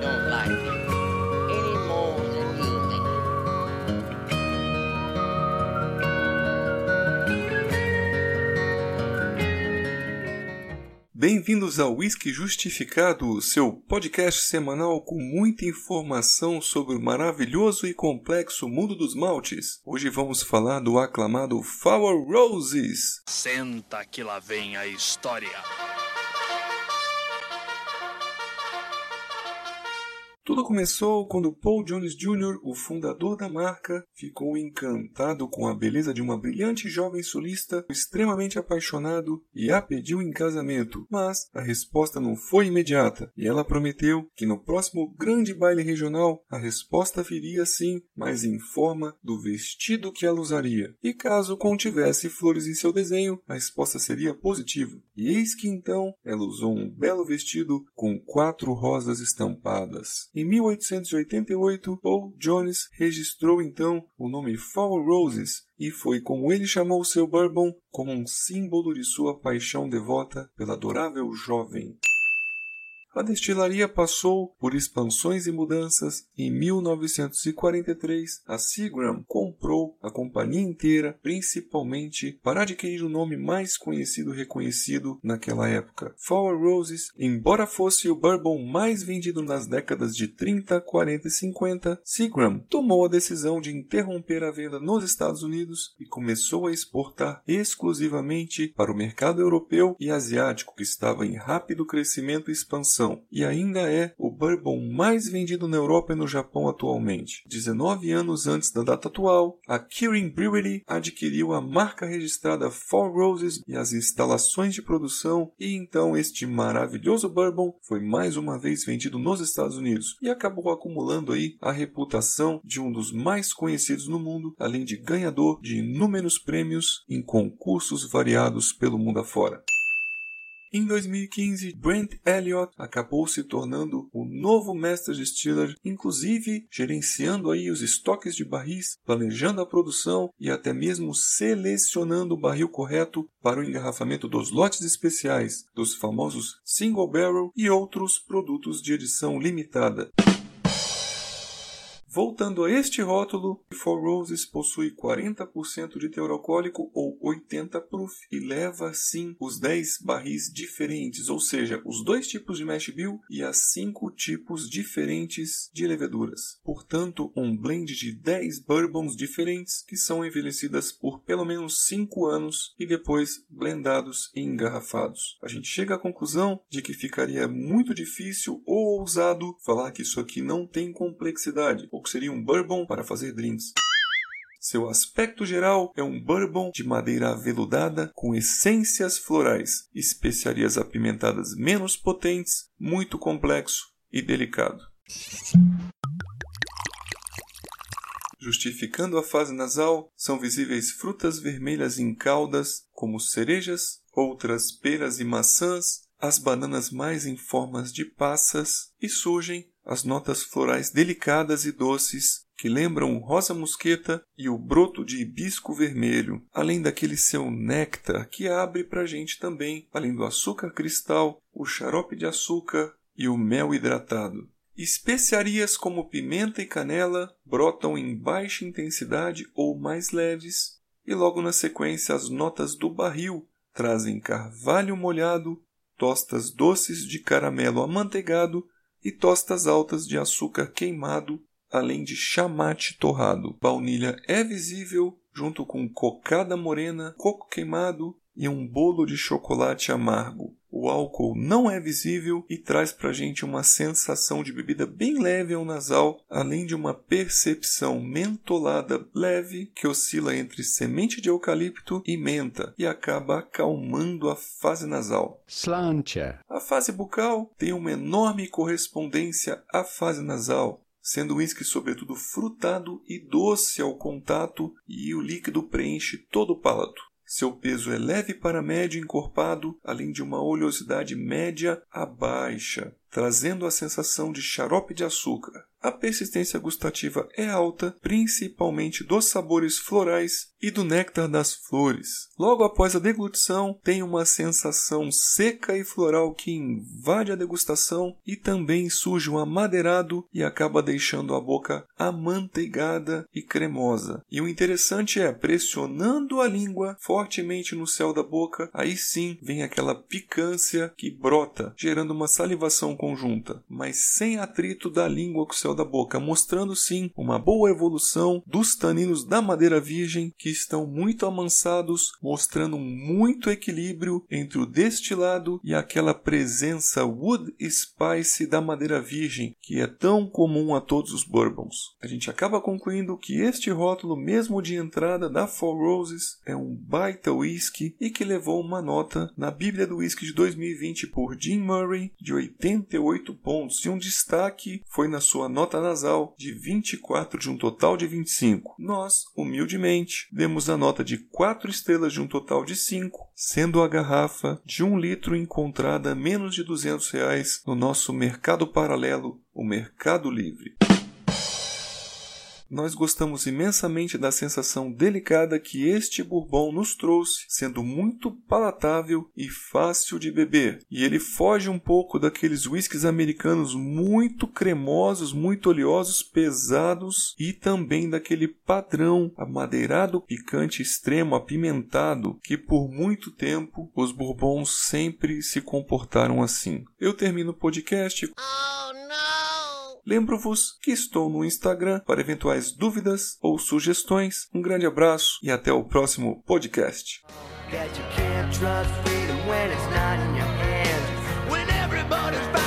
don't like it any more than you think. Bem-vindos ao Whisky Justificado, seu podcast semanal com muita informação sobre o maravilhoso e complexo mundo dos maltes. Hoje vamos falar do aclamado Four Roses. Senta que lá vem a história. Tudo começou quando Paul Jones Jr., o fundador da marca, ficou encantado com a beleza de uma brilhante jovem solista, extremamente apaixonado e a pediu em casamento. Mas a resposta não foi imediata e ela prometeu que no próximo grande baile regional a resposta viria sim, mas em forma do vestido que ela usaria. E caso contivesse flores em seu desenho, a resposta seria positiva. E eis que então ela usou um belo vestido com quatro rosas estampadas. Em 1888, Paul Jones registrou então o nome Four Roses e foi como ele chamou seu bourbon como um símbolo de sua paixão devota pela adorável jovem. A destilaria passou por expansões e mudanças. Em 1943, a Seagram comprou a companhia inteira, principalmente para adquirir o nome mais conhecido e reconhecido naquela época. Four Roses, embora fosse o bourbon mais vendido nas décadas de 30, 40 e 50, Seagram tomou a decisão de interromper a venda nos Estados Unidos e começou a exportar exclusivamente para o mercado europeu e asiático, que estava em rápido crescimento e expansão e ainda é o bourbon mais vendido na Europa e no Japão atualmente. 19 anos antes da data atual, a Kirin Brewery adquiriu a marca registrada Four Roses e as instalações de produção e então este maravilhoso bourbon foi mais uma vez vendido nos Estados Unidos e acabou acumulando aí a reputação de um dos mais conhecidos no mundo, além de ganhador de inúmeros prêmios em concursos variados pelo mundo afora. Em 2015, Brent Elliott acabou se tornando o novo mestre distiller, inclusive gerenciando aí os estoques de barris, planejando a produção e até mesmo selecionando o barril correto para o engarrafamento dos lotes especiais, dos famosos single barrel e outros produtos de edição limitada. Voltando a este rótulo, Four Roses possui 40% de teor alcoólico ou 80 proof e leva sim os 10 barris diferentes, ou seja, os dois tipos de mash bill e as 5 tipos diferentes de leveduras. Portanto, um blend de 10 bourbons diferentes que são envelhecidas por pelo menos 5 anos e depois blendados e engarrafados. A gente chega à conclusão de que ficaria muito difícil ou ousado falar que isso aqui não tem complexidade que seria um bourbon para fazer drinks. Seu aspecto geral é um bourbon de madeira aveludada com essências florais, especiarias apimentadas menos potentes, muito complexo e delicado. Justificando a fase nasal, são visíveis frutas vermelhas em caudas, como cerejas, outras peras e maçãs, as bananas mais em formas de passas, e surgem as notas florais delicadas e doces que lembram rosa mosqueta e o broto de hibisco vermelho, além daquele seu néctar que abre para a gente também, além do açúcar cristal, o xarope de açúcar e o mel hidratado. Especiarias como pimenta e canela brotam em baixa intensidade ou mais leves, e logo na sequência as notas do barril trazem carvalho molhado, tostas doces de caramelo amanteigado e tostas altas de açúcar queimado, além de chamate torrado. Baunilha é visível junto com cocada morena, coco queimado e um bolo de chocolate amargo. O álcool não é visível e traz para a gente uma sensação de bebida bem leve ao nasal, além de uma percepção mentolada leve que oscila entre semente de eucalipto e menta e acaba acalmando a fase nasal. Slantia. A fase bucal tem uma enorme correspondência à fase nasal, sendo o uísque sobretudo frutado e doce ao contato e o líquido preenche todo o palato. Seu peso é leve para médio encorpado, além de uma oleosidade média a baixa. Trazendo a sensação de xarope de açúcar. A persistência gustativa é alta, principalmente dos sabores florais e do néctar das flores. Logo após a deglutição, tem uma sensação seca e floral que invade a degustação e também surge um amadeirado e acaba deixando a boca amanteigada e cremosa. E o interessante é, pressionando a língua fortemente no céu da boca, aí sim vem aquela picância que brota, gerando uma salivação conjunta, mas sem atrito da língua com o céu da boca, mostrando sim uma boa evolução dos taninos da madeira virgem que estão muito amansados, mostrando muito equilíbrio entre o destilado e aquela presença wood spice da madeira virgem que é tão comum a todos os bourbons. A gente acaba concluindo que este rótulo, mesmo de entrada da Four Roses, é um baita whisky e que levou uma nota na Bíblia do Whisky de 2020 por Jim Murray de 88 pontos e um destaque foi na sua nota nasal de 24 de um total de 25. Nós, humildemente, demos a nota de 4 estrelas de um total de 5, sendo a garrafa de 1 litro encontrada a menos de 200 reais no nosso mercado paralelo, o Mercado Livre. Nós gostamos imensamente da sensação delicada que este bourbon nos trouxe, sendo muito palatável e fácil de beber. E ele foge um pouco daqueles whiskies americanos muito cremosos, muito oleosos, pesados e também daquele padrão amadeirado, picante extremo, apimentado, que por muito tempo os bourbons sempre se comportaram assim. Eu termino o podcast. Oh! Lembro-vos que estou no Instagram para eventuais dúvidas ou sugestões. Um grande abraço e até o próximo podcast. that you can't trust freedom when it's not in your hands. When everybody's